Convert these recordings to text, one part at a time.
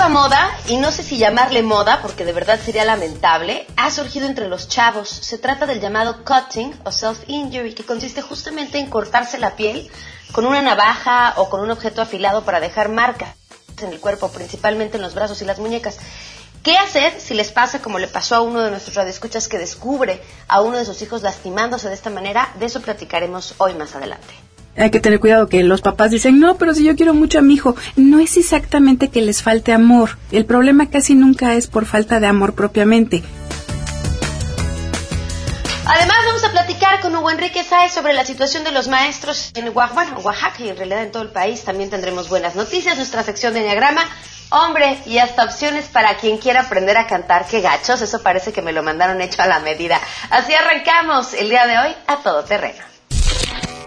nueva moda, y no sé si llamarle moda porque de verdad sería lamentable, ha surgido entre los chavos. Se trata del llamado cutting o self-injury, que consiste justamente en cortarse la piel con una navaja o con un objeto afilado para dejar marcas en el cuerpo, principalmente en los brazos y las muñecas. ¿Qué hacer si les pasa como le pasó a uno de nuestros radioescuchas que descubre a uno de sus hijos lastimándose de esta manera? De eso platicaremos hoy más adelante. Hay que tener cuidado que los papás dicen, no, pero si yo quiero mucho a mi hijo, no es exactamente que les falte amor. El problema casi nunca es por falta de amor propiamente. Además, vamos a platicar con Hugo Enrique Sáez sobre la situación de los maestros en Oaxaca, Oaxaca y en realidad en todo el país. También tendremos buenas noticias, nuestra sección de Enneagrama. Hombre, y hasta opciones para quien quiera aprender a cantar. Qué gachos, eso parece que me lo mandaron hecho a la medida. Así arrancamos el día de hoy a todo terreno.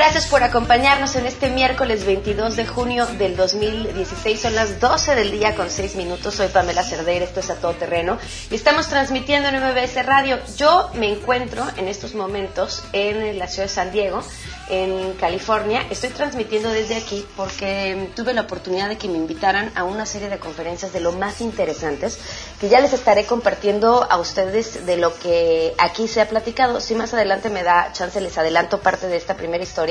Gracias por acompañarnos en este miércoles 22 de junio del 2016. Son las 12 del día con 6 minutos. Soy Pamela Cerdeira, esto es A Todo Terreno. Y estamos transmitiendo en MBS Radio. Yo me encuentro en estos momentos en la ciudad de San Diego en California. Estoy transmitiendo desde aquí porque tuve la oportunidad de que me invitaran a una serie de conferencias de lo más interesantes que ya les estaré compartiendo a ustedes de lo que aquí se ha platicado. Si más adelante me da chance, les adelanto parte de esta primera historia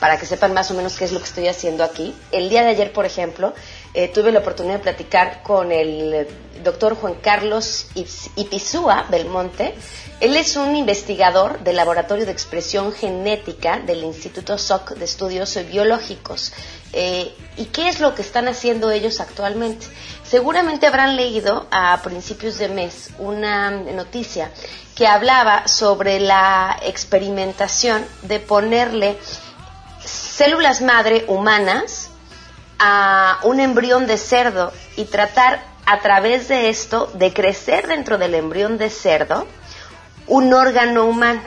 para que sepan más o menos qué es lo que estoy haciendo aquí. El día de ayer, por ejemplo, eh, tuve la oportunidad de platicar con el doctor Juan Carlos Ipizúa Belmonte. Él es un investigador del Laboratorio de Expresión Genética del Instituto SOC de Estudios Biológicos. Eh, ¿Y qué es lo que están haciendo ellos actualmente? Seguramente habrán leído a principios de mes una noticia que hablaba sobre la experimentación de ponerle células madre humanas a un embrión de cerdo y tratar a través de esto de crecer dentro del embrión de cerdo un órgano humano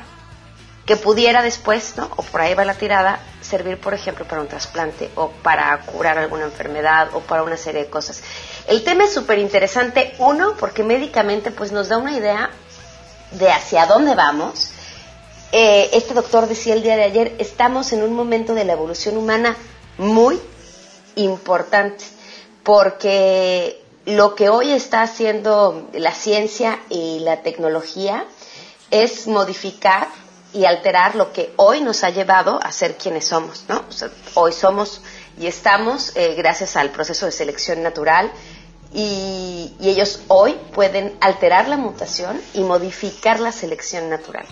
que pudiera después, ¿no? o por ahí va la tirada, servir, por ejemplo, para un trasplante o para curar alguna enfermedad o para una serie de cosas. El tema es súper interesante, uno, porque médicamente pues nos da una idea de hacia dónde vamos. Eh, este doctor decía el día de ayer, estamos en un momento de la evolución humana muy importante, porque lo que hoy está haciendo la ciencia y la tecnología es modificar y alterar lo que hoy nos ha llevado a ser quienes somos, ¿no? hoy somos y estamos eh, gracias al proceso de selección natural y ellos hoy pueden alterar la mutación y modificar la selección natural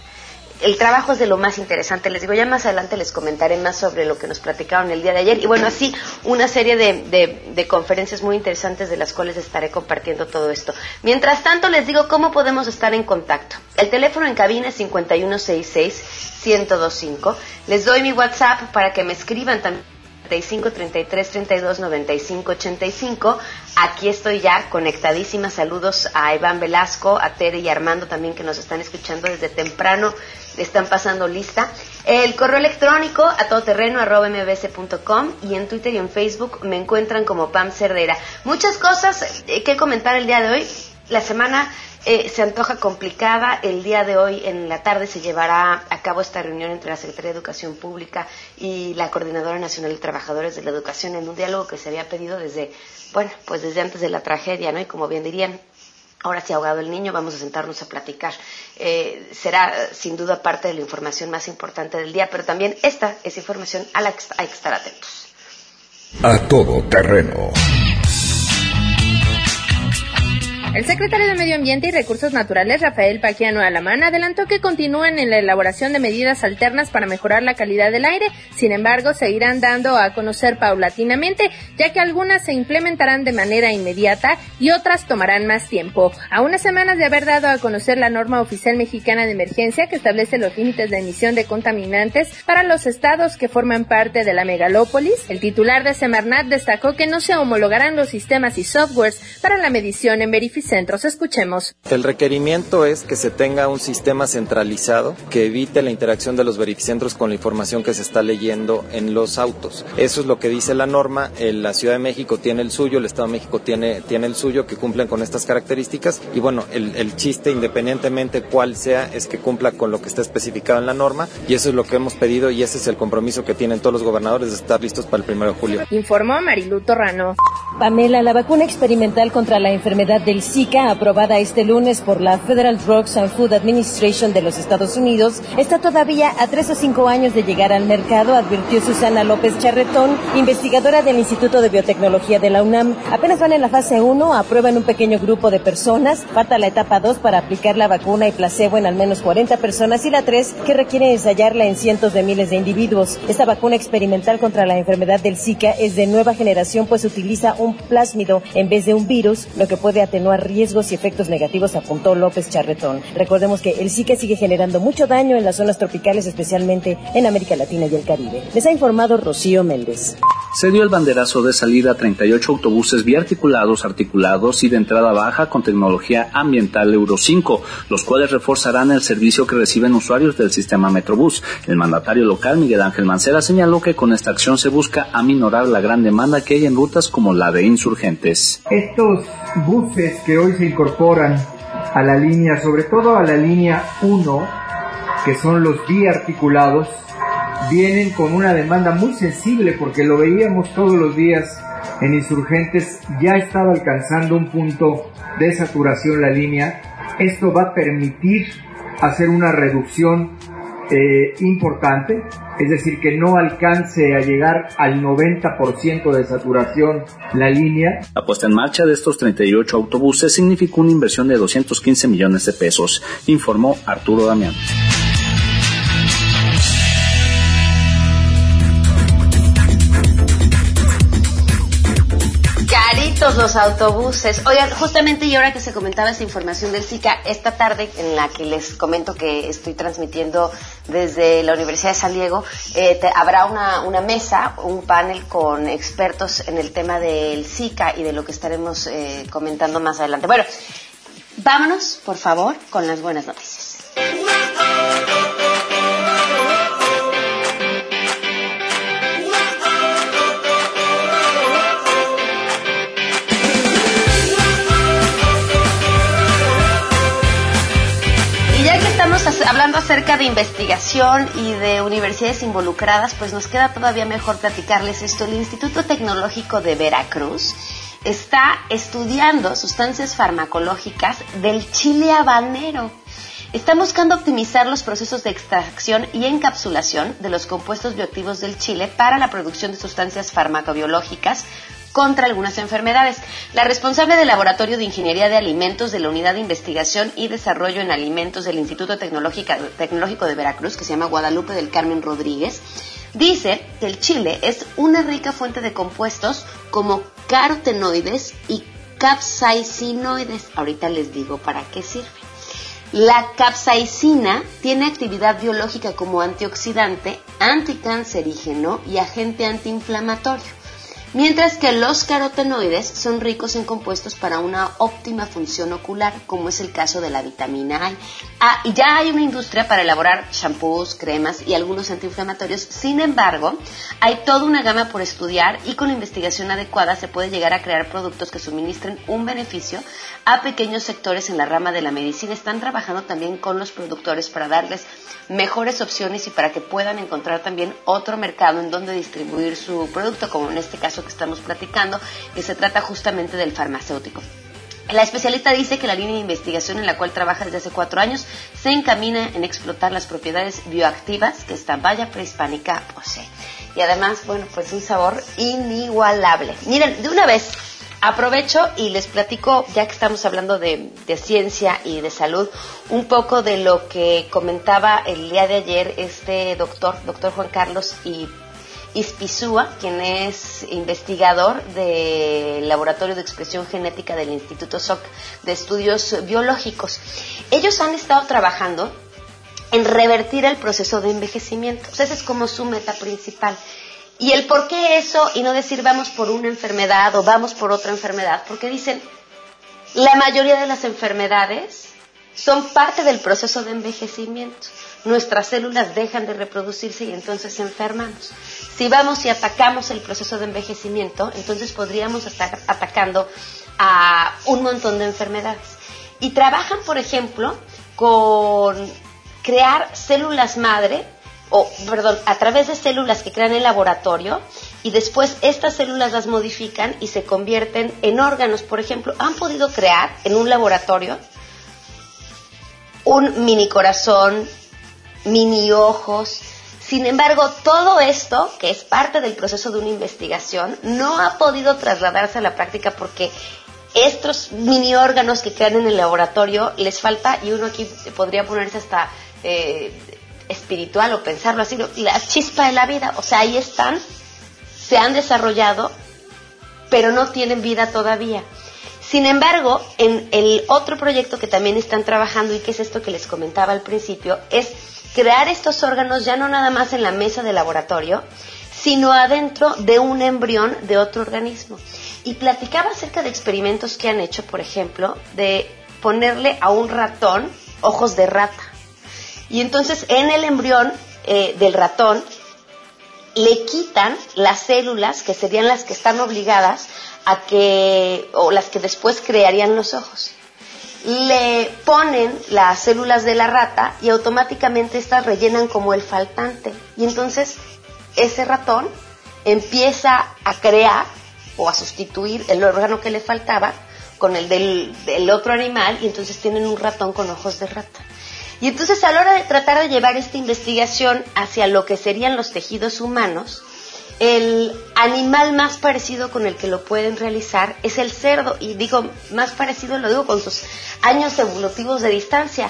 el trabajo es de lo más interesante. Les digo, ya más adelante les comentaré más sobre lo que nos platicaron el día de ayer. Y bueno, así una serie de, conferencias muy interesantes de las cuales estaré compartiendo todo esto. Mientras tanto, les digo cómo podemos estar en contacto. El teléfono en cabina es 5166-1025. Les doy mi WhatsApp para que me escriban también. 35 33 32 95 85. Aquí estoy ya conectadísima. Saludos a Iván Velasco, a Tere y Armando también que nos están escuchando desde temprano están pasando lista. El correo electrónico a todoterreno.mbc.com y en Twitter y en Facebook me encuentran como Pam Cerdera. Muchas cosas eh, que comentar el día de hoy. La semana eh, se antoja complicada. El día de hoy, en la tarde, se llevará a cabo esta reunión entre la Secretaría de Educación Pública y la Coordinadora Nacional de Trabajadores de la Educación en un diálogo que se había pedido desde, bueno, pues desde antes de la tragedia, ¿no? Y como bien dirían, Ahora sí, ahogado el niño, vamos a sentarnos a platicar. Eh, será sin duda parte de la información más importante del día, pero también esta es información a la que hay que estar atentos. A todo terreno. El secretario de Medio Ambiente y Recursos Naturales, Rafael Paquiano Alamán, adelantó que continúan en la elaboración de medidas alternas para mejorar la calidad del aire. Sin embargo, se irán dando a conocer paulatinamente, ya que algunas se implementarán de manera inmediata y otras tomarán más tiempo. A unas semanas de haber dado a conocer la norma oficial mexicana de emergencia que establece los límites de emisión de contaminantes para los estados que forman parte de la megalópolis, el titular de Semarnat destacó que no se homologarán los sistemas y softwares para la medición en verificación centros. Escuchemos. El requerimiento es que se tenga un sistema centralizado que evite la interacción de los verificentros con la información que se está leyendo en los autos. Eso es lo que dice la norma. La Ciudad de México tiene el suyo, el Estado de México tiene, tiene el suyo, que cumplen con estas características. Y bueno, el, el chiste, independientemente cuál sea, es que cumpla con lo que está especificado en la norma. Y eso es lo que hemos pedido y ese es el compromiso que tienen todos los gobernadores de estar listos para el 1 de julio. Informó Marilu Torrano. Pamela, la vacuna experimental contra la enfermedad del Zika, aprobada este lunes por la Federal Drugs and Food Administration de los Estados Unidos, está todavía a tres o cinco años de llegar al mercado, advirtió Susana López Charretón, investigadora del Instituto de Biotecnología de la UNAM. Apenas van en la fase 1, aprueban un pequeño grupo de personas, falta la etapa 2 para aplicar la vacuna y placebo en al menos 40 personas y la 3 que requiere ensayarla en cientos de miles de individuos. Esta vacuna experimental contra la enfermedad del Zika es de nueva generación pues utiliza un plásmido en vez de un virus, lo que puede atenuar riesgos y efectos negativos, apuntó López Charretón. Recordemos que el Zika sigue generando mucho daño en las zonas tropicales, especialmente en América Latina y el Caribe. Les ha informado Rocío Méndez. Se dio el banderazo de salida a 38 autobuses biarticulados, articulados y de entrada baja con tecnología ambiental Euro 5, los cuales reforzarán el servicio que reciben usuarios del sistema Metrobús. El mandatario local, Miguel Ángel Mancera, señaló que con esta acción se busca aminorar la gran demanda que hay en rutas como la de insurgentes. Estos buses que hoy se incorporan a la línea, sobre todo a la línea 1, que son los biarticulados, vienen con una demanda muy sensible porque lo veíamos todos los días en insurgentes, ya estaba alcanzando un punto de saturación la línea. Esto va a permitir hacer una reducción eh, importante, es decir, que no alcance a llegar al 90% de saturación la línea. La puesta en marcha de estos 38 autobuses significó una inversión de 215 millones de pesos, informó Arturo Damián. Los autobuses. Oigan, justamente y ahora que se comentaba esta información del SICA, esta tarde en la que les comento que estoy transmitiendo desde la Universidad de San Diego, eh, habrá una, una, mesa, un panel con expertos en el tema del SICA y de lo que estaremos eh, comentando más adelante. Bueno, vámonos, por favor, con las buenas noticias. Acerca de investigación y de universidades involucradas, pues nos queda todavía mejor platicarles esto. El Instituto Tecnológico de Veracruz está estudiando sustancias farmacológicas del chile habanero. Está buscando optimizar los procesos de extracción y encapsulación de los compuestos bioactivos del chile para la producción de sustancias farmacobiológicas contra algunas enfermedades. La responsable del Laboratorio de Ingeniería de Alimentos de la Unidad de Investigación y Desarrollo en Alimentos del Instituto Tecnológico de Veracruz, que se llama Guadalupe del Carmen Rodríguez, dice que el chile es una rica fuente de compuestos como carotenoides y capsaicinoides. Ahorita les digo para qué sirve. La capsaicina tiene actividad biológica como antioxidante, anticancerígeno y agente antiinflamatorio mientras que los carotenoides son ricos en compuestos para una óptima función ocular, como es el caso de la vitamina A. Ah, y ya hay una industria para elaborar shampoos, cremas y algunos antiinflamatorios. Sin embargo, hay toda una gama por estudiar y con la investigación adecuada se puede llegar a crear productos que suministren un beneficio a pequeños sectores en la rama de la medicina. Están trabajando también con los productores para darles mejores opciones y para que puedan encontrar también otro mercado en donde distribuir su producto, como en este caso que estamos platicando, que se trata justamente del farmacéutico. La especialista dice que la línea de investigación en la cual trabaja desde hace cuatro años se encamina en explotar las propiedades bioactivas que esta valla prehispánica posee. Y además, bueno, pues un sabor inigualable. Miren, de una vez, aprovecho y les platico, ya que estamos hablando de, ciencia y de salud, un poco de lo que comentaba el día de ayer este doctor, doctor Juan Carlos y Ispizúa, quien es investigador del Laboratorio de Expresión Genética del Instituto SOC de Estudios Biológicos. Ellos han estado trabajando en revertir el proceso de envejecimiento. esa es como su meta principal. Y el por qué eso y no decir vamos por una enfermedad o vamos por otra enfermedad, porque dicen, la mayoría de las enfermedades son parte del proceso de envejecimiento. Nuestras células dejan de reproducirse y entonces enfermamos. Si vamos y atacamos el proceso de envejecimiento, entonces podríamos estar atacando a un montón de enfermedades. Y trabajan, por ejemplo, con crear células madre o perdón, a través de células que crean en laboratorio y después estas células las modifican y se convierten en órganos. Por ejemplo, han podido crear en un laboratorio un mini corazón, mini ojos. Sin embargo, todo esto, que es parte del proceso de una investigación, no ha podido trasladarse a la práctica porque estos mini órganos que crean en el laboratorio les falta, y uno aquí podría ponerse hasta eh, espiritual o pensarlo así, la chispa de la vida, o sea, ahí están, se han desarrollado, pero no tienen vida todavía. Sin embargo, en el otro proyecto que también están trabajando y que es esto que les comentaba al principio, es crear estos órganos ya no nada más en la mesa de laboratorio, sino adentro de un embrión de otro organismo. Y platicaba acerca de experimentos que han hecho, por ejemplo, de ponerle a un ratón ojos de rata. Y entonces en el embrión eh, del ratón le quitan las células que serían las que están obligadas a que, o las que después crearían los ojos. Le ponen las células de la rata y automáticamente estas rellenan como el faltante. Y entonces ese ratón empieza a crear o a sustituir el órgano que le faltaba con el del otro animal y entonces tienen un ratón con ojos de rata. Y entonces a la hora de tratar de llevar esta investigación hacia lo que serían los tejidos humanos, el animal más parecido con el que lo pueden realizar es el cerdo. Y digo, más parecido lo digo con sus años evolutivos de distancia.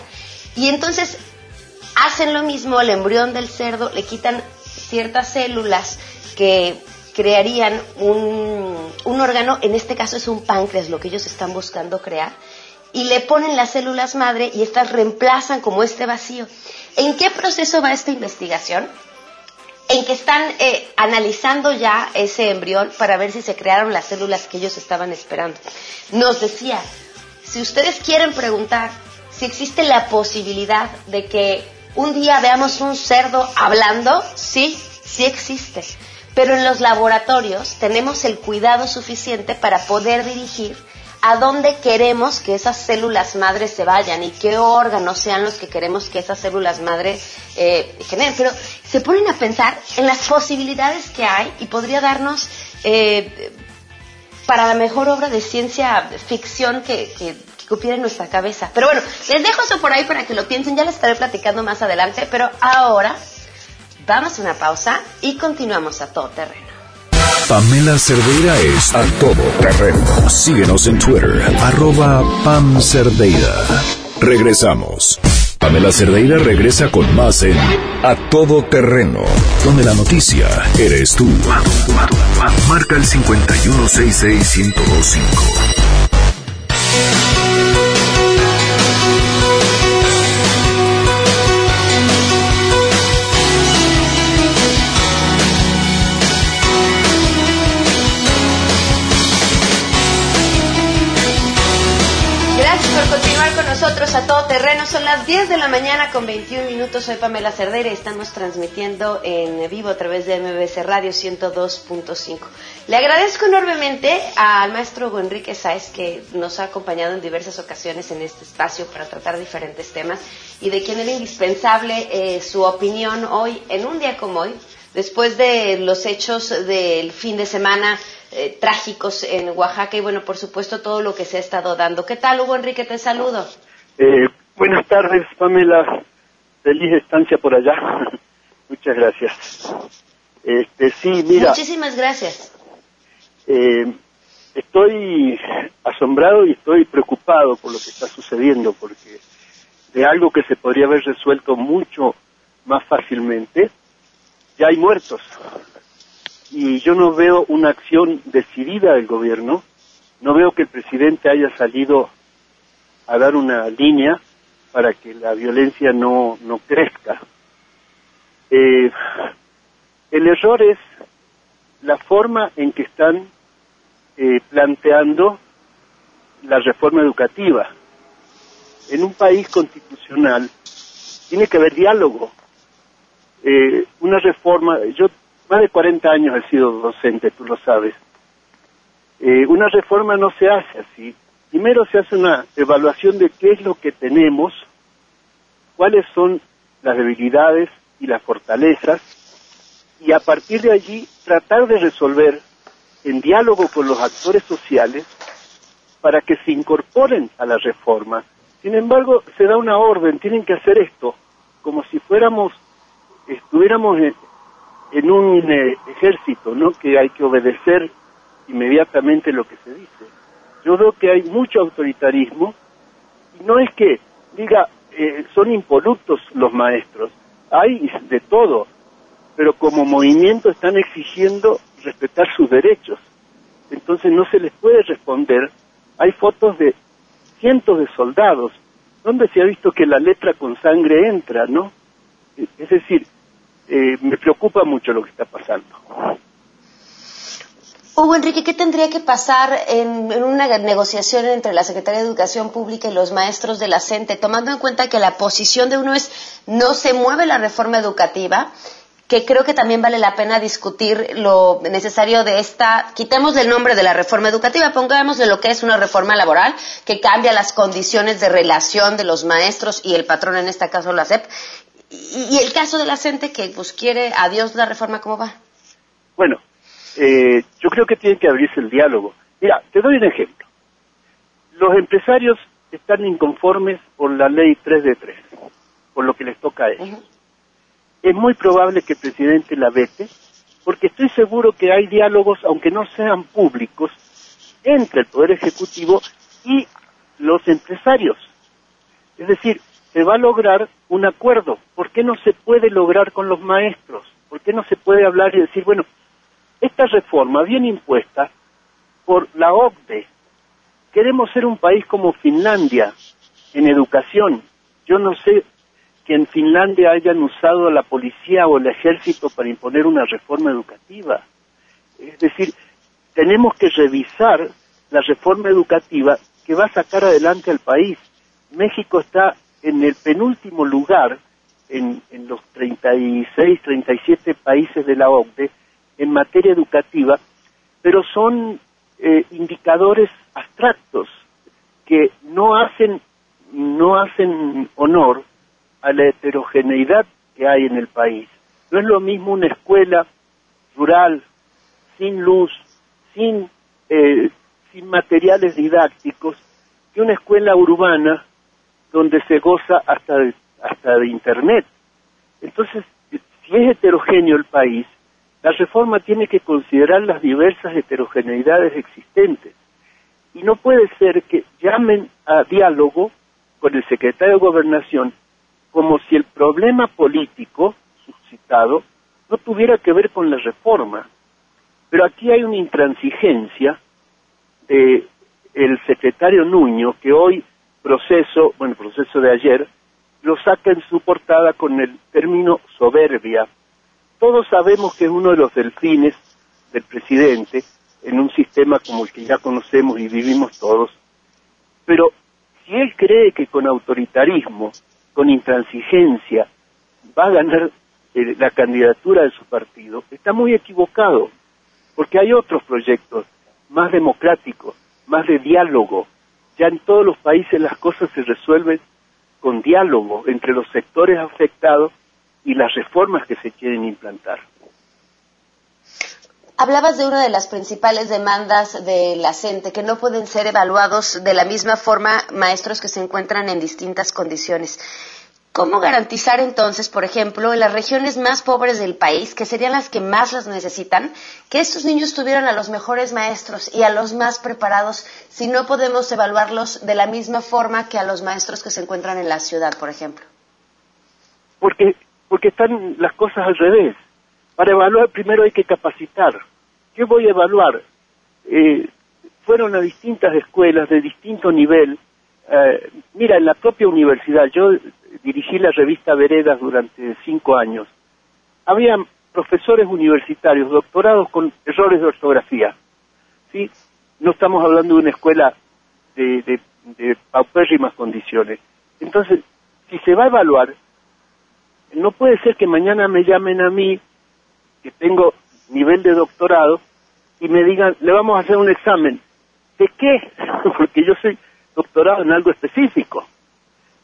Y entonces hacen lo mismo al embrión del cerdo, le quitan ciertas células que crearían un, un órgano, en este caso es un páncreas lo que ellos están buscando crear, y le ponen las células madre y estas reemplazan como este vacío. ¿En qué proceso va esta investigación? En que están eh, analizando ya ese embrión para ver si se crearon las células que ellos estaban esperando. Nos decía, si ustedes quieren preguntar si existe la posibilidad de que un día veamos un cerdo hablando, sí, sí existe. Pero en los laboratorios tenemos el cuidado suficiente para poder dirigir a dónde queremos que esas células madres se vayan y qué órganos sean los que queremos que esas células madres eh, generen. Pero se ponen a pensar en las posibilidades que hay y podría darnos eh, para la mejor obra de ciencia ficción que, que, que en nuestra cabeza. Pero bueno, les dejo eso por ahí para que lo piensen, ya les estaré platicando más adelante, pero ahora vamos a una pausa y continuamos a todo terreno. Pamela Cerdeira es a todo terreno. Síguenos en Twitter, arroba Pam Cerdeira. Regresamos. Pamela Cerdeira regresa con más en A Todo Terreno, donde la noticia eres tú. Marca el 5166125. Nosotros a todo terreno. Son las 10 de la mañana con 21 minutos. Soy Pamela Cerdera y estamos transmitiendo en vivo a través de MBC Radio 102.5. Le agradezco enormemente al maestro Hugo Enrique Sáez que nos ha acompañado en diversas ocasiones en este espacio para tratar diferentes temas y de quien era indispensable eh, su opinión hoy, en un día como hoy, después de los hechos del fin de semana eh, trágicos en Oaxaca y bueno, por supuesto todo lo que se ha estado dando. ¿Qué tal, Hugo Enrique? Te saludo. Eh, buenas tardes, Pamela. Feliz estancia por allá. Muchas gracias. Este, sí, mira. Muchísimas gracias. Eh, estoy asombrado y estoy preocupado por lo que está sucediendo, porque de algo que se podría haber resuelto mucho más fácilmente, ya hay muertos. Y yo no veo una acción decidida del gobierno, no veo que el presidente haya salido a dar una línea para que la violencia no, no crezca. Eh, el error es la forma en que están eh, planteando la reforma educativa. En un país constitucional tiene que haber diálogo. Eh, una reforma, yo más de 40 años he sido docente, tú lo sabes. Eh, una reforma no se hace así. Primero se hace una evaluación de qué es lo que tenemos, cuáles son las debilidades y las fortalezas, y a partir de allí tratar de resolver en diálogo con los actores sociales para que se incorporen a la reforma. Sin embargo, se da una orden, tienen que hacer esto, como si fuéramos, estuviéramos en, un eh, ejército, ¿no? Que hay que obedecer inmediatamente lo que se dice. Yo veo que hay mucho autoritarismo y no es que diga eh, son impolutos los maestros, hay de todo, pero como movimiento están exigiendo respetar sus derechos. Entonces no se les puede responder. Hay fotos de cientos de soldados, donde se ha visto que la letra con sangre entra, ¿no? Es decir, eh, me preocupa mucho lo que está pasando. Hugo Enrique, ¿qué tendría que pasar en, una negociación entre la Secretaría de Educación Pública y los maestros de la CENTE, tomando en cuenta que la posición de uno es no se mueve la reforma educativa que creo que también vale la pena discutir lo necesario de esta, quitemos el nombre de la reforma educativa, pongámosle lo que es una reforma laboral que cambia las condiciones de relación de los maestros y el patrón, en este caso la SEP, y, el caso de la gente que pues quiere adiós la reforma, ¿cómo va? Bueno, eh, yo creo que tiene que abrirse el diálogo. Mira, te doy un ejemplo. Los empresarios están inconformes por la ley 3 de 3, por lo que les toca a ellos es muy probable que el presidente la vete, porque estoy seguro que hay diálogos, aunque no sean públicos, entre el Poder Ejecutivo y los empresarios. Es decir, se va a lograr un acuerdo. ¿Por qué no se puede lograr con los maestros? ¿Por qué no se puede hablar y decir, bueno, esta reforma viene impuesta por la OCDE. Queremos ser un país como Finlandia en educación. Yo no sé que en Finlandia hayan usado la policía o el ejército para imponer una reforma educativa. Es decir, tenemos que revisar la reforma educativa que va a sacar adelante al país. México está en el penúltimo lugar en, los 36, 37 países de la OCDE en materia educativa, pero son eh, indicadores abstractos que no hacen no hacen honor a la heterogeneidad que hay en el país. No es lo mismo una escuela rural, sin luz, sin, eh, sin materiales didácticos, que una escuela urbana donde se goza hasta de, hasta de Internet. Entonces, si es heterogéneo el país, la reforma tiene que considerar las diversas heterogeneidades existentes. Y no puede ser que llamen a diálogo con el secretario de Gobernación como si el problema político suscitado no tuviera que ver con la reforma. Pero aquí hay una intransigencia de secretario Nuño que hoy proceso, bueno, proceso de ayer, lo saca en su portada con el término soberbia. Todos sabemos que es uno de los delfines del presidente en un sistema como el que ya conocemos y vivimos todos. Pero si él cree que con autoritarismo con intransigencia va a ganar eh, la candidatura de su partido, está muy equivocado, porque hay otros proyectos más democráticos, más de diálogo. Ya en todos los países las cosas se resuelven con diálogo entre los sectores afectados y las reformas que se quieren implantar. Hablabas de una de las principales demandas de la CENTE, que no pueden ser evaluados de la misma forma maestros que se encuentran en distintas condiciones. ¿cómo garantizar entonces, por ejemplo, en las regiones más pobres del país, que serían las que más las necesitan, que estos niños tuvieran a los mejores maestros y a los más preparados si no podemos evaluarlos de la misma forma que a los maestros que se encuentran en la ciudad, por ejemplo? Porque, porque están las cosas al revés. Para evaluar primero hay que capacitar. ¿Qué voy a evaluar? Eh, fueron a distintas escuelas de distinto nivel. Eh, mira, en la propia universidad, yo dirigí la revista Veredas durante cinco años. Había profesores universitarios, doctorados con errores de ortografía. ¿sí? No estamos hablando de una escuela de, de, de paupérrimas condiciones. Entonces, si se va a evaluar, no puede ser que mañana me llamen a mí, que tengo nivel de doctorado, y me digan, le vamos a hacer un examen. ¿De qué? Porque yo soy doctorado en algo específico.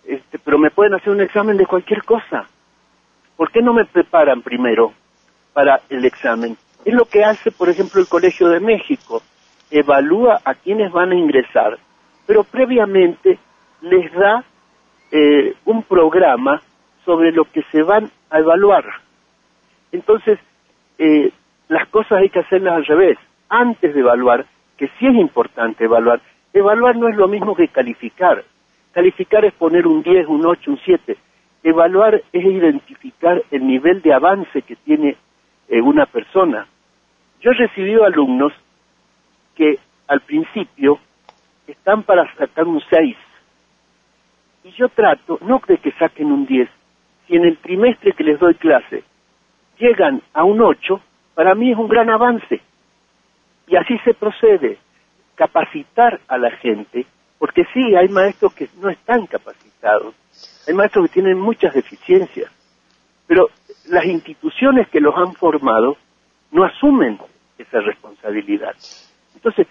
Este, pero me pueden hacer un examen de cualquier cosa. ¿Por qué no me preparan primero para el examen? Es lo que hace, por ejemplo, el Colegio de México. Evalúa a quienes van a ingresar, pero previamente les da eh, un programa sobre lo que se van a evaluar. Entonces, eh, las cosas hay que hacerlas al revés. Antes de evaluar, que sí es importante evaluar, evaluar no es lo mismo que calificar. Calificar es poner un 10, un 8, un 7. Evaluar es identificar el nivel de avance que tiene eh, una persona. Yo he recibido alumnos que al principio están para sacar un 6. Y yo trato, no de que saquen un 10, si en el trimestre que les doy clase llegan a un 8, para mí es un gran avance. Y así se procede, capacitar a la gente, porque sí, hay maestros que no están capacitados, hay maestros que tienen muchas deficiencias, pero las instituciones que los han formado no asumen esa responsabilidad. Entonces,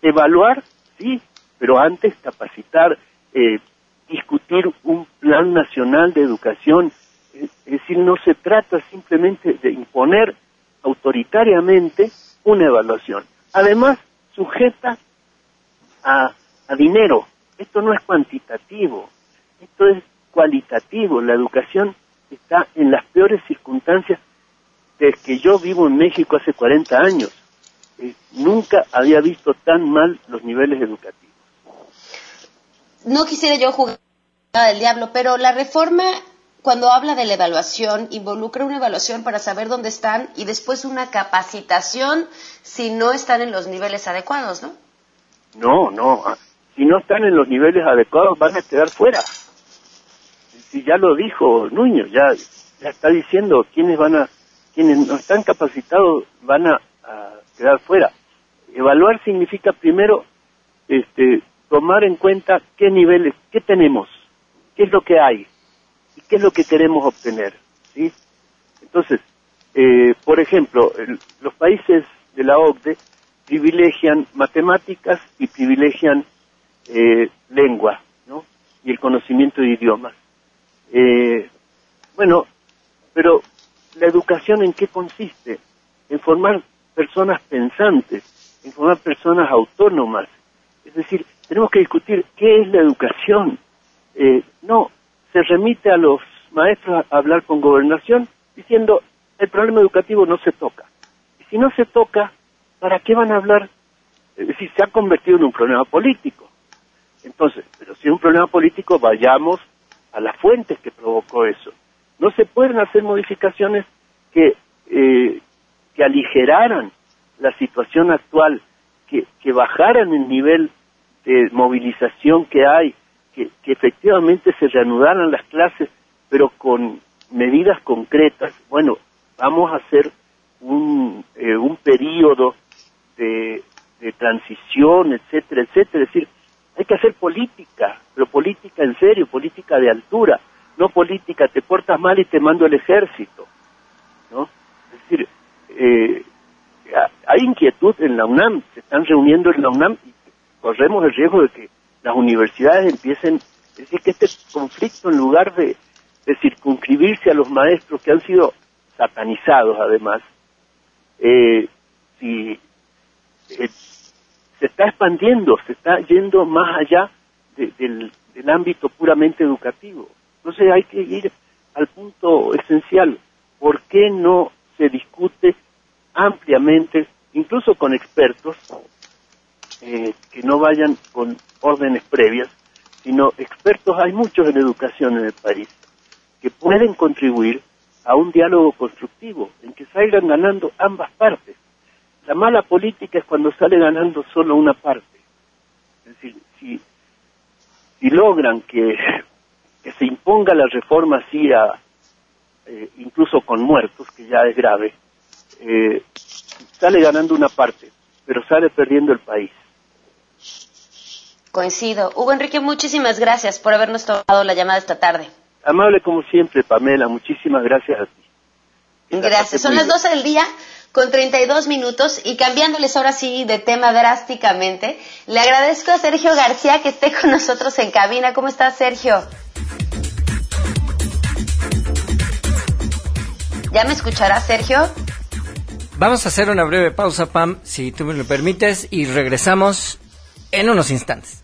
evaluar, sí, pero antes capacitar, eh, discutir un plan nacional de educación, es decir, no se trata simplemente de imponer autoritariamente una evaluación. Además, sujeta a, dinero. Esto no es cuantitativo, esto es cualitativo. La educación está en las peores circunstancias desde que yo vivo en México hace 40 años. Eh, nunca había visto tan mal los niveles educativos. No quisiera yo jugar del diablo, pero la reforma cuando habla de la evaluación, involucra una evaluación para saber dónde están y después una capacitación si no están en los niveles adecuados, ¿no? No, no. Ah, si no están en los niveles adecuados van a quedar fuera. Si ya lo dijo Nuño, ya, está diciendo quiénes van a, quienes no están capacitados van a, a quedar fuera. Evaluar significa primero este, tomar en cuenta qué niveles, qué tenemos, qué es lo que hay y qué es lo que queremos obtener. ¿sí? Entonces, eh, por ejemplo, el, los países de la OCDE privilegian matemáticas y privilegian eh, lengua ¿no? y el conocimiento de idiomas. Eh, bueno, pero la educación en qué consiste? En formar personas pensantes, en formar personas autónomas. Es decir, tenemos que discutir qué es la educación. Eh, no, se remite a los maestros a hablar con gobernación diciendo el problema educativo no se toca. Y si no se toca, ¿para qué van a hablar? Decir, se ha convertido en un problema político. Entonces, pero si es un problema político, vayamos a las fuentes que provocó eso. No se pueden hacer modificaciones que, eh, que aligeraran la situación actual, que, que bajaran el nivel de movilización que hay, que, efectivamente se reanudaran las clases, pero con medidas concretas. Bueno, vamos a hacer un, eh, un periodo de, de transición, etcétera, etcétera. Es decir, hay que hacer política, pero política en serio, política de altura, no política, te portas mal y te mando el ejército. ¿no? Es decir, eh, hay inquietud en la UNAM, se están reuniendo en la UNAM y corremos el riesgo de que las universidades empiecen, es decir, que este conflicto en lugar de, circunscribirse a los maestros que han sido satanizados además, eh, si, eh, se está expandiendo, se está yendo más allá de, del, del ámbito puramente educativo. Entonces hay que ir al punto esencial. ¿Por qué no se discute ampliamente, incluso con expertos, eh, que no vayan con órdenes previas, sino expertos, hay muchos en educación en el país, que pueden contribuir a un diálogo constructivo, en que salgan ganando ambas partes. La mala política es cuando sale ganando solo una parte. Es decir, si, si logran que, se imponga la reforma así a, eh, incluso con muertos, que ya es grave, eh, sale ganando una parte, pero sale perdiendo el país. Coincido. Hugo Enrique, muchísimas gracias por habernos tomado la llamada esta tarde. Amable como siempre, Pamela, muchísimas gracias a ti. Gracias. Son las 12 del día con 32 minutos y cambiándoles ahora sí de tema drásticamente, le agradezco a Sergio García que esté con nosotros en cabina. ¿Cómo estás, Sergio? ¿Ya me escucharás, Sergio? Vamos a hacer una breve pausa, Pam, si tú me lo permites, y regresamos en unos instantes.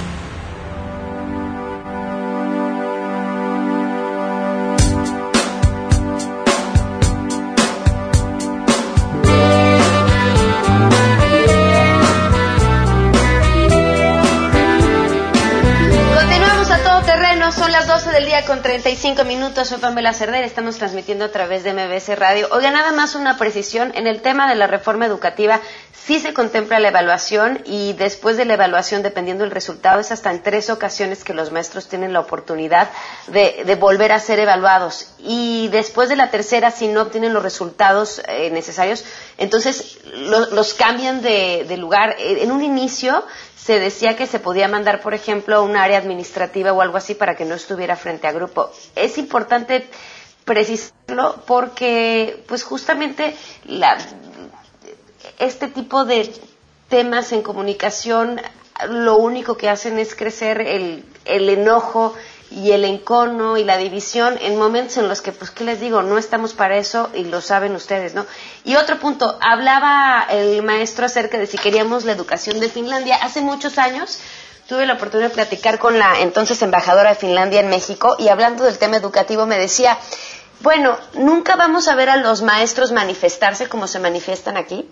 Con 35 minutos, soy Pamela Cerder, estamos transmitiendo a través de MBS Radio. Oiga, nada más una precisión, en el tema de la reforma educativa sí se contempla la evaluación y después de la evaluación, dependiendo del resultado, es hasta en tres ocasiones que los maestros tienen la oportunidad de, volver a ser evaluados. Y después de la tercera, si no obtienen los resultados eh, necesarios, entonces los cambian de, de lugar. En un inicio se decía que se podía mandar, por ejemplo, a un área administrativa o algo así para que no estuviera frente a grupo. Es importante precisarlo porque, pues justamente, la, este tipo de temas en comunicación lo único que hacen es crecer el, el enojo y el encono y la división en momentos en los que, pues, ¿qué les digo? No estamos para eso y lo saben ustedes, ¿no? Y otro punto, hablaba el maestro acerca de si queríamos la educación de Finlandia. Hace muchos años tuve la oportunidad de platicar con la entonces embajadora de Finlandia en México y hablando del tema educativo me decía, bueno, nunca vamos a ver a los maestros manifestarse como se manifiestan aquí,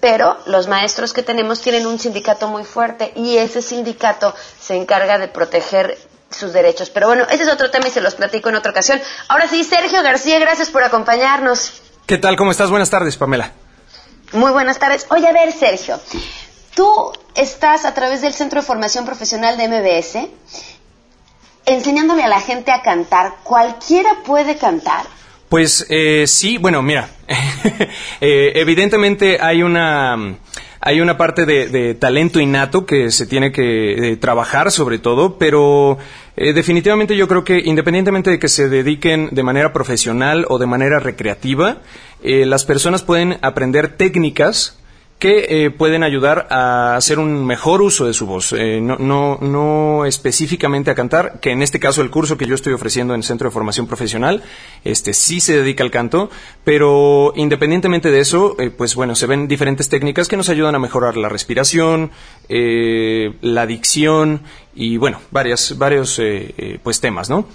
pero los maestros que tenemos tienen un sindicato muy fuerte y ese sindicato se encarga de proteger sus derechos. Pero bueno, ese es otro tema y se los platico en otra ocasión. Ahora sí, Sergio García, gracias por acompañarnos. ¿Qué tal? ¿Cómo estás? Buenas tardes, Pamela. Muy buenas tardes. Oye, a ver, Sergio, tú estás a través del Centro de Formación Profesional de MBS enseñándole a la gente a cantar. ¿Cualquiera puede cantar? Pues eh, sí, bueno, mira, eh, evidentemente hay una hay una parte de, talento innato que se tiene que trabajar sobre todo, pero eh, definitivamente yo creo que independientemente de que se dediquen de manera profesional o de manera recreativa, eh, las personas pueden aprender técnicas que eh, pueden ayudar a hacer un mejor uso de su voz, eh, no, no, no, específicamente a cantar, que en este caso el curso que yo estoy ofreciendo en el Centro de Formación Profesional, este sí se dedica al canto, pero independientemente de eso, eh, pues bueno, se ven diferentes técnicas que nos ayudan a mejorar la respiración, la dicción y bueno, varias, varios pues temas, ¿no?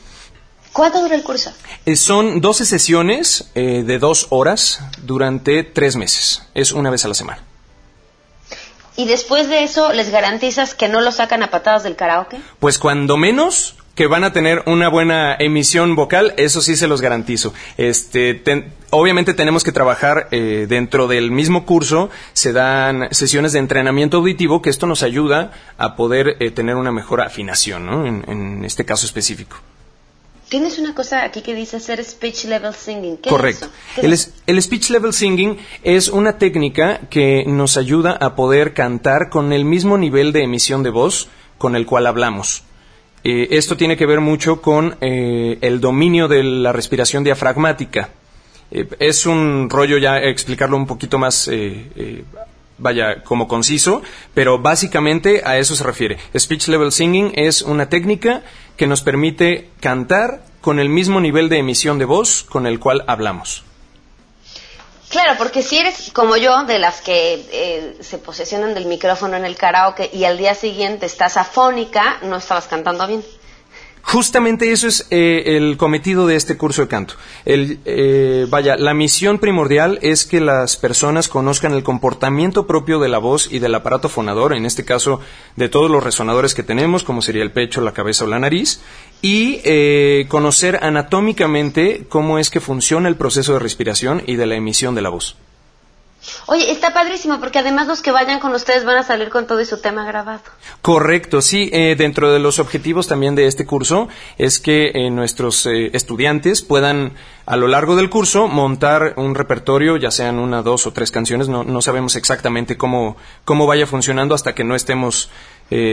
¿Cuánto dura el curso? son 12 sesiones de dos horas durante tres meses. Es una vez a la semana y después de eso les garantizas que no lo sacan a patadas del karaoke? Pues cuando menos que van a tener una buena emisión vocal, eso sí se los garantizo. Este, obviamente tenemos que trabajar eh, dentro del mismo curso, se dan sesiones de entrenamiento auditivo, que esto nos ayuda a poder eh, tener una mejor afinación, ¿no? en este caso específico. Tienes una cosa aquí que dice hacer speech level singing. ¿Qué Correcto. Es el, speech level singing es una técnica que nos ayuda a poder cantar con el mismo nivel de emisión de voz con el cual hablamos. Eh, esto tiene que ver mucho con eh, el dominio de la respiración diafragmática. eh, es un rollo ya explicarlo un poquito más eh, eh, vaya, como conciso, pero básicamente a eso se refiere. Speech Level Singing es una técnica que nos permite cantar con el mismo nivel de emisión de voz con el cual hablamos. Claro, porque si eres como yo, de las que eh, se posesionan del micrófono en el karaoke y al día siguiente estás afónica, no estabas cantando bien. Justamente eso es eh, el cometido de este curso de canto. El, eh, vaya, la misión primordial es que las personas conozcan el comportamiento propio de la voz y del aparato fonador, en este caso de todos los resonadores que tenemos, como sería el pecho, la cabeza o la nariz, y eh, conocer anatómicamente cómo es que funciona el proceso de respiración y de la emisión de la voz. Oye, está padrísimo porque además los que vayan con ustedes van a salir con todo y su tema grabado. Correcto, sí. Eh, dentro de los objetivos también de este curso es que eh, nuestros eh, estudiantes puedan a lo largo del curso montar un repertorio, ya sean una, dos o tres canciones. No, no sabemos exactamente cómo, cómo vaya funcionando hasta que no estemos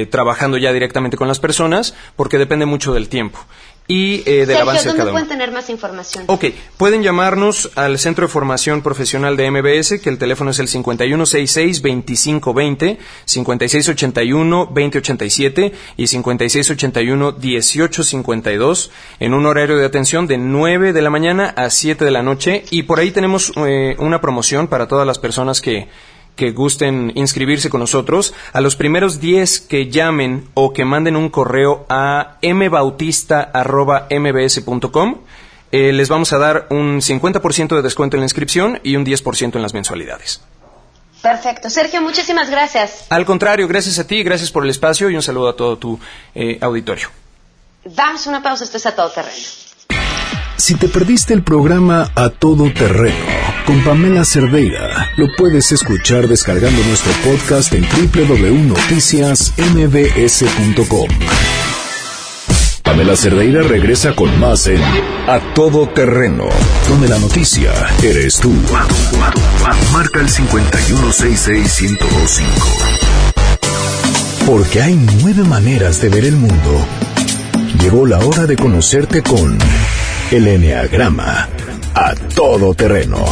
trabajando ya directamente con las personas, porque depende mucho del tiempo y eh, del Sergio, avance de ¿dónde cada uno. pueden tener más información? Ok, pueden llamarnos al Centro de Formación Profesional de MBS, que el teléfono es el 5166-2520, 5681-2087 y 5681-1852, en un horario de atención de 9 de la mañana a 7 de la noche. Y por ahí tenemos eh, una promoción para todas las personas que que gusten inscribirse con nosotros, a los primeros 10 que llamen o que manden un correo a mbautista.mbs.com, eh, les vamos a dar un 50% de descuento en la inscripción y un 10% en las mensualidades. Perfecto. Sergio, muchísimas gracias. Al contrario, gracias a ti, gracias por el espacio y un saludo a todo tu eh, auditorio. Damos una pausa, esto es a todo terreno. Si te perdiste el programa A Todo Terreno con Pamela Cerdeira, lo puedes escuchar descargando nuestro podcast en www.noticiasmbs.com. Pamela Cerdeira regresa con más en A Todo Terreno, donde la noticia eres tú. Marca el 5166125. Porque hay nueve maneras de ver el mundo. Llegó la hora de conocerte con el Enneagrama a todo terreno.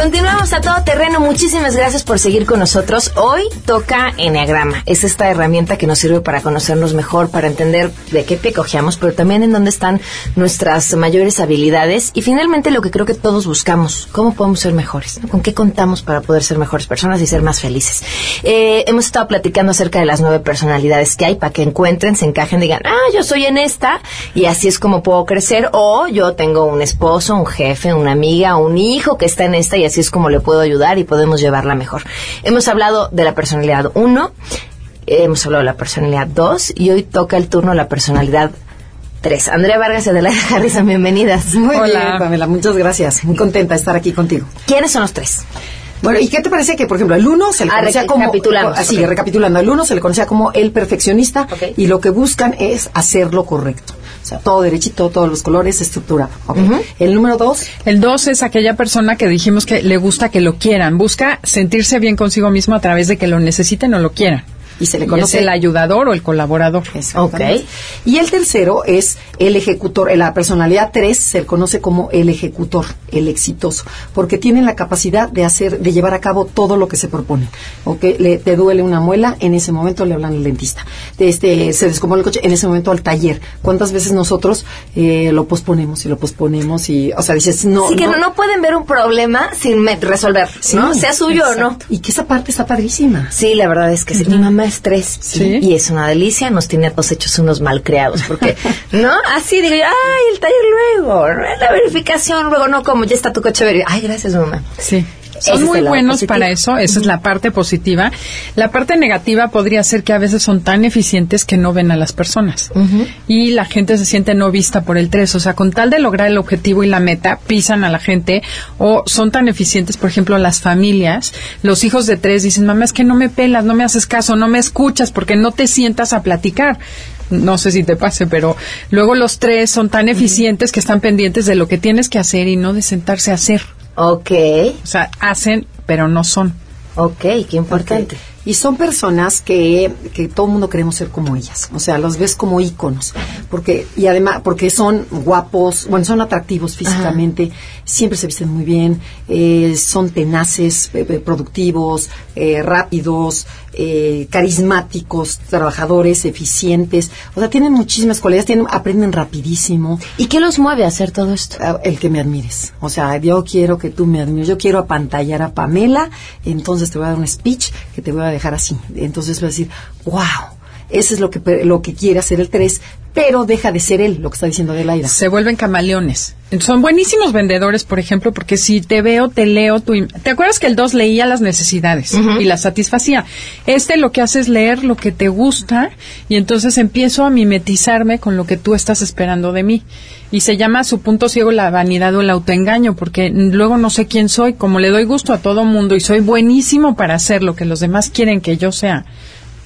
Continuamos a todo terreno. Muchísimas gracias por seguir con nosotros. Hoy toca Enneagrama. Es esta herramienta que nos sirve para conocernos mejor, para entender de qué pie cojeamos, pero también en dónde están nuestras mayores habilidades y finalmente lo que creo que todos buscamos. ¿Cómo podemos ser mejores? ¿Con qué contamos para poder ser mejores personas y ser más felices? Eh, hemos estado platicando acerca de las nueve personalidades que hay para que encuentren, se encajen, digan, ah, yo soy en esta y así es como puedo crecer o yo tengo un esposo, un jefe, una amiga, un hijo que está en esta y así es como le puedo ayudar y podemos llevarla mejor. Hemos hablado de la personalidad 1, hemos hablado de la personalidad 2 y hoy toca el turno la personalidad 3. Andrea Vargas y Adelaida Harrison, bienvenidas. Muy bien, Pamela, muchas gracias. Muy contenta de estar aquí contigo. ¿Quiénes son los tres? Bueno, ¿y qué te parece que, por ejemplo, el uno se le Ah, conocía como... Así, recapitulando, el uno se le conocía como el perfeccionista y lo que buscan es hacerlo correcto. Sea, todo derechito, todos los colores, estructura. El número dos, El 2 es aquella persona que dijimos que le gusta que lo quieran, busca sentirse bien consigo mismo a través de que lo necesiten o lo quieran. Y se le Y es conoce... el ayudador o el colaborador. Exactamente. Y el tercero es el ejecutor. La personalidad 3 se le conoce como el ejecutor, el exitoso, porque tienen la capacidad de hacer, de llevar a cabo todo lo que se propone. ¿ok? Le, te duele una muela, en ese momento le hablan al dentista. De Este, se descompone el coche, en ese momento al taller. ¿Cuántas veces nosotros eh, lo posponemos y lo posponemos y, o sea, dices, no. Así que no, no pueden ver un problema sin resolver, ¿no? Sea suyo o no. Y que esa parte está padrísima. Sí, la verdad es que sí. Mi mamá es tres Sí. y es una delicia. Nos tiene a todos hechos unos malcriados porque, ¿no? Así digo yo, ay, el taller luego, la verificación luego, no como ya está tu coche verificado. Ay, gracias, mamá. Sí. Son muy buenos para eso, esa es la parte positiva. La parte negativa podría ser que a veces son tan eficientes que no ven a las personas. Y la gente se siente no vista por el 3. O sea, con tal de lograr el objetivo y la meta, pisan a la gente o son tan eficientes, por ejemplo, las familias. Los hijos de 3 dicen, mamá, es que no me pelas, no me haces caso, no me escuchas porque no te sientas a platicar. No sé si te pase, pero luego los tres son tan eficientes que están pendientes de lo que tienes que hacer y no de sentarse a hacer. Ok, O sea, hacen, pero no son. ok, qué importante. Y son personas que, que todo el mundo queremos ser como ellas. O sea, los ves como íconos. Porque, y además, porque son guapos, bueno, son atractivos físicamente, siempre se visten muy bien, eh, son tenaces, eh, eh, productivos, eh, rápidos, eh, carismáticos, trabajadores, eficientes. O sea, tienen muchísimas cualidades, tienen, aprenden rapidísimo. ¿Y qué los mueve a hacer todo esto? Ah, El que me admires. O sea, yo quiero que tú me admires. Yo quiero apantallar a Pamela, entonces te voy a dar un speech que te voy a dejar así. Entonces voy a decir, wow, eso es lo que, lo que quiere hacer el 3, pero deja de ser él, lo que está diciendo Adelaida. Se vuelven camaleones. Son buenísimos vendedores, por ejemplo, porque si te veo, te leo, tu ¿te acuerdas que el 2 leía las necesidades y las satisfacía? Este lo que hace es leer lo que te gusta y entonces empiezo a mimetizarme con lo que tú estás esperando de mí. Y se llama su punto ciego la vanidad o el autoengaño, porque luego no sé quién soy, como le doy gusto a todo mundo y soy buenísimo para hacer lo que los demás quieren que yo sea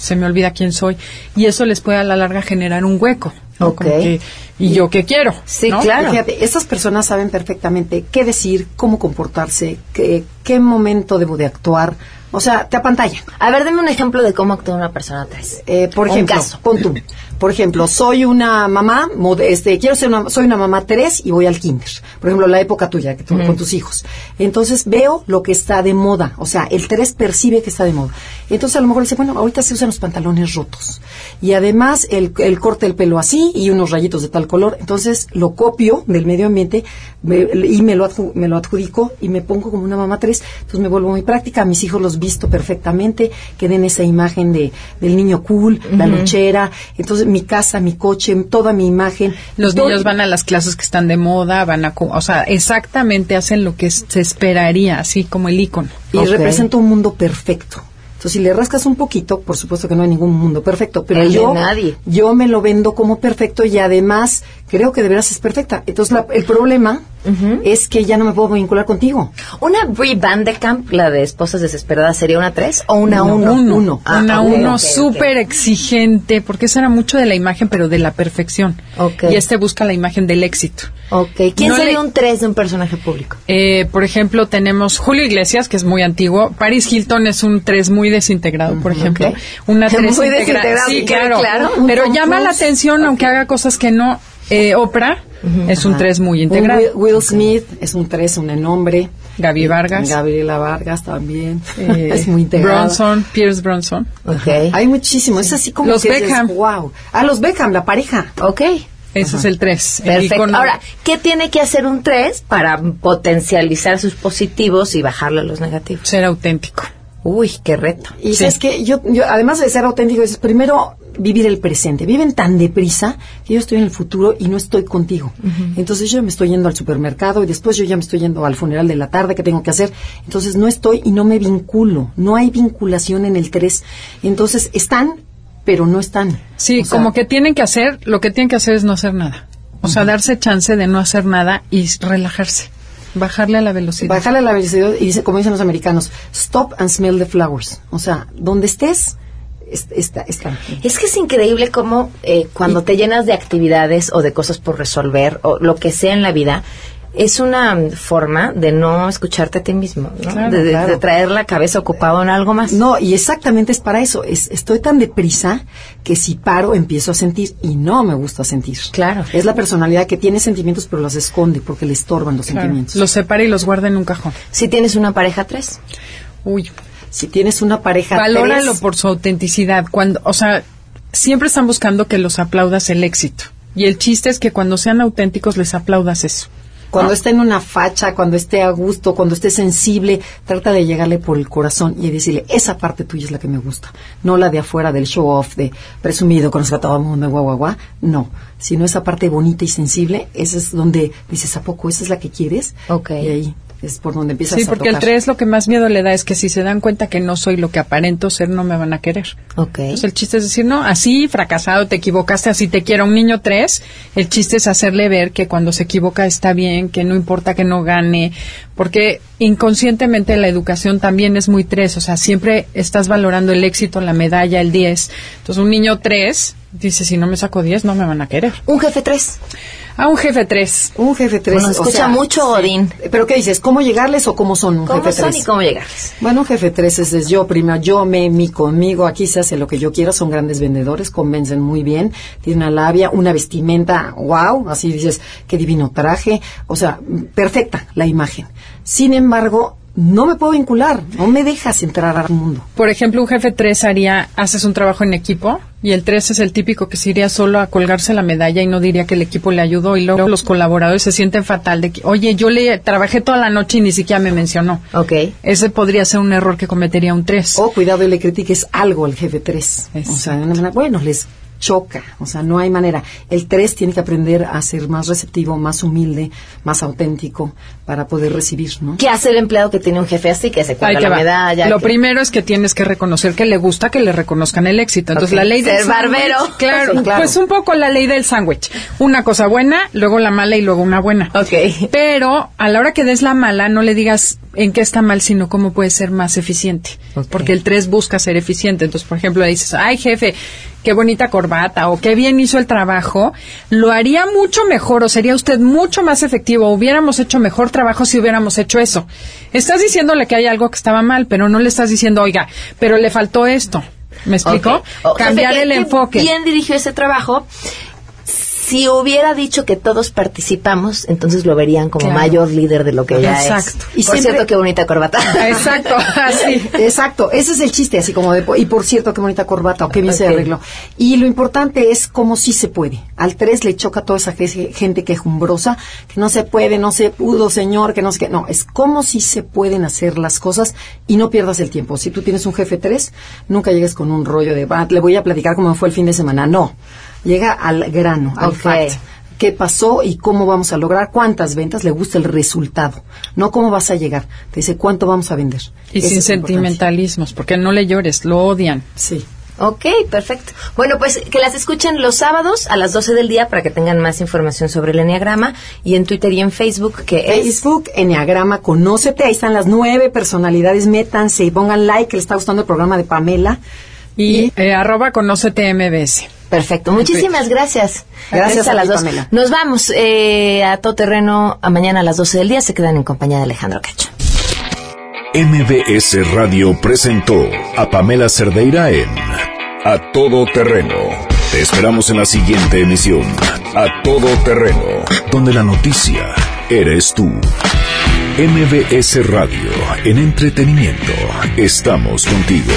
se me olvida quién soy y eso les puede a la larga generar un hueco. ¿no? Como Ok. que, ¿Y yo qué quiero? ¿no? Fíjate, estas personas saben perfectamente qué decir, cómo comportarse, qué, qué momento debo de actuar. O sea, te apantallan. A ver, deme un ejemplo de cómo actúa una persona 3. Eh, por Un ejemplo, caso. pon tú. Por ejemplo, soy una mamá, este, quiero ser una, soy una mamá tres y voy al kinder. Por ejemplo, la época tuya, que tú, con tus hijos. Entonces veo lo que está de moda. O sea, el tres percibe que está de moda. Entonces a lo mejor dice, bueno, ahorita se usan los pantalones rotos. Y además el, el corte del pelo así y unos rayitos de tal color. Entonces lo copio del medio ambiente me- y me lo, adju- me lo adjudico y me pongo como una mamá tres. Entonces me vuelvo muy práctica. A mis hijos los visto perfectamente, que den esa imagen de, del niño cool, la Ujú. luchera. Entonces mi casa, mi coche, toda mi imagen. Los Todo- niños van a las clases que están de moda, van a, o sea, exactamente hacen lo que se esperaría, así como el icono. y representa un mundo perfecto. Entonces, si le rascas un poquito, por supuesto que no hay ningún mundo perfecto, pero yo, nadie. yo me lo vendo como perfecto y además creo que de veras es perfecta. Entonces, la- el problema es que ya no me puedo vincular contigo. ¿Una Brie Van de Camp, la de Esposas Desesperadas, sería una 3 o una No, 1? uno. Ah, una ok, uno ok, súper exigente, porque esa era mucho de la imagen, pero de la perfección. Y este busca la imagen del éxito. Ok. ¿Quién No sería le- un 3 de un personaje público? Eh, por ejemplo, tenemos Julio Iglesias, que es muy antiguo. Paris Hilton es un 3 muy desintegrado, por ejemplo. Una Muy 3 integrada. desintegrado, Sí, claro. claro. Pero llama la atención, aunque haga cosas que no. Eh, Oprah es un Ajá. 3 muy integrado. Will, Will Smith es un tres, un nombre. Gaby Vargas. Gabriela Vargas también. Eh, es muy integrada. Bronson, Pierce Bronson. Ok. Hay muchísimo. Es así como Los que Beckham. wow. Ah, los Beckham, la pareja. Ok. Ese es el 3. Perfecto. Ahora, ¿qué tiene que hacer un 3 para potencializar sus positivos y bajarle los negativos? Ser auténtico. Uy, qué reto. Y sabes que yo, yo, además de ser auténtico, es primero vivir el presente. Viven tan deprisa que yo estoy en el futuro y no estoy contigo. Entonces yo me estoy yendo al supermercado y después yo ya me estoy yendo al funeral de la tarde que tengo que hacer. Entonces no estoy y no me vinculo. No hay vinculación en el 3. Entonces están, pero no están. Sí, O sea, como que tienen que hacer, lo que tienen que hacer es no hacer nada. O sea, darse chance de no hacer nada y relajarse. Bajarle a la velocidad. Bajarle a la velocidad y dice, como dicen los americanos, stop and smell the flowers. O sea, donde estés, es- está, está. Es que es increíble cómo eh, cuando te llenas de actividades o de cosas por resolver o lo que sea en la vida, es una forma de no escucharte a ti mismo, ¿no? Claro, de, de- claro. de traer la cabeza ocupada en algo más. No, y exactamente es para eso. Es, estoy tan deprisa que si paro empiezo a sentir y no me gusta sentir. Claro. Es la personalidad que tiene sentimientos pero los esconde porque le estorban los Claro. sentimientos. Los separa y los guarda en un cajón. Si tienes una pareja 3. Uy, Si tienes una pareja valóralo tres, por su autenticidad. Cuando, o sea, siempre están buscando que los aplaudas el éxito. Y el chiste es que cuando sean auténticos les aplaudas eso. Cuando esté en una facha, cuando esté a gusto, cuando esté sensible, trata de llegarle por el corazón y decirle, esa parte tuya es la que me gusta. No la de afuera del show off, de presumido, conozco a todo el mundo, guau, guau, guau. No, sino esa parte bonita y sensible, esa es donde dices, ¿a poco esa es la que quieres? Ok. Y ahí es por donde empiezas Sí, a porque el tocar. 3 lo que más miedo le da es que si se dan cuenta que no soy lo que aparento ser, no me van a querer. Ok. Entonces el chiste es decir, no, así fracasado, te equivocaste, así te quiero. Un niño 3, el chiste es hacerle ver que cuando se equivoca está bien, que no importa que no gane, porque inconscientemente la educación también es muy 3, o sea, siempre estás valorando el éxito, la medalla, el 10. Entonces un niño 3 dice, si no me saco 10, no me van a querer. Un jefe 3. A un jefe 3. Un jefe 3. Bueno, escucha mucho Odín. Pero ¿qué dices? ¿Cómo llegarles o cómo son un ¿Cómo jefe son 3? y cómo llegarles? Bueno, un jefe 3 es, es yo primero, yo me, mi conmigo, aquí se hace lo que yo quiera, son grandes vendedores, convencen muy bien, tienen una labia, una vestimenta, wow, así dices, qué divino traje, o sea, perfecta la imagen. Sin embargo, no me puedo vincular, no me dejas entrar al mundo. Por ejemplo, un jefe 3 haría, haces un trabajo en equipo y el 3 es el típico que se iría solo a colgarse la medalla y no diría que el equipo le ayudó y luego los colaboradores se sienten fatal de que, oye, yo le trabajé toda la noche y ni siquiera me mencionó. Ok. Ese podría ser un error que cometería un 3. O cuidado y le critiques algo al jefe 3. O sea, de una manera, bueno, les choca, o sea, no hay manera. El 3 tiene que aprender a ser más receptivo, más humilde, más auténtico para poder recibir, ¿no? ¿Qué hace el empleado que tiene un jefe así que se cuelga la va. medalla? Lo que- primero es que tienes que reconocer que le gusta que le reconozcan el éxito. Entonces, la ley del Ser barbero. Claro, Sí, claro. pues un poco la ley del sándwich. Una cosa buena, luego la mala y luego una buena. Ok. Pero a la hora que des la mala, no le digas en qué está mal, sino cómo puede ser más eficiente. Porque el 3 busca ser eficiente. Entonces, por ejemplo, le dices, ay, jefe, qué bonita corbata o qué bien hizo el trabajo, lo haría mucho mejor o sería usted mucho más efectivo. Hubiéramos hecho mejor trabajo si hubiéramos hecho eso. Estás diciéndole que hay algo que estaba mal, pero no le estás diciendo, oiga, pero le faltó esto. ¿Me explico? Ok. O, jefe, Cambiar el que enfoque. Bien dirigió ese trabajo. Si hubiera dicho que todos participamos, entonces lo verían como Claro. mayor líder de lo que ya Exacto. es. Y Por siempre- cierto, qué bonita corbata. Exacto, así. Exacto, ese es el chiste, así como de, y por cierto, qué bonita corbata, o qué bien se Ok. arregló. Y lo importante es cómo sí se puede. Al 3 le choca a toda esa ge- gente quejumbrosa, que no se puede, no se pudo, señor, que no sé qué. No, es cómo sí se pueden hacer las cosas y no pierdas el tiempo. Si tú tienes un jefe 3, nunca llegues con un rollo de, "Ah, le voy a platicar cómo fue el fin de semana. No, llega al grano, al Ok. fact qué pasó y cómo vamos a lograr, cuántas ventas, le gusta el resultado, no cómo vas a llegar. Te dice cuánto vamos a vender. Y sin sentimentalismos, porque no le llores, lo odian. Sí. Ok, perfecto. Bueno, pues que las escuchen los sábados a las 12 del día para que tengan más información sobre el Enneagrama y en Twitter y en Facebook que es... Facebook, Enneagrama, conócete, ahí están las nueve personalidades, métanse y pongan like, que les está gustando el programa de Pamela. Y eh, arroba conócete MBS. Perfecto. Muchísimas gracias. Gracias a a las ti, dos. Pamela. Nos vamos eh, a todo terreno a mañana a las 12 del día. Se quedan en compañía de Alejandro Cacho. MBS Radio presentó a Pamela Cerdeira en A Todo Terreno. Te esperamos en la siguiente emisión, A Todo Terreno, donde la noticia eres tú. MBS Radio, en entretenimiento, estamos contigo.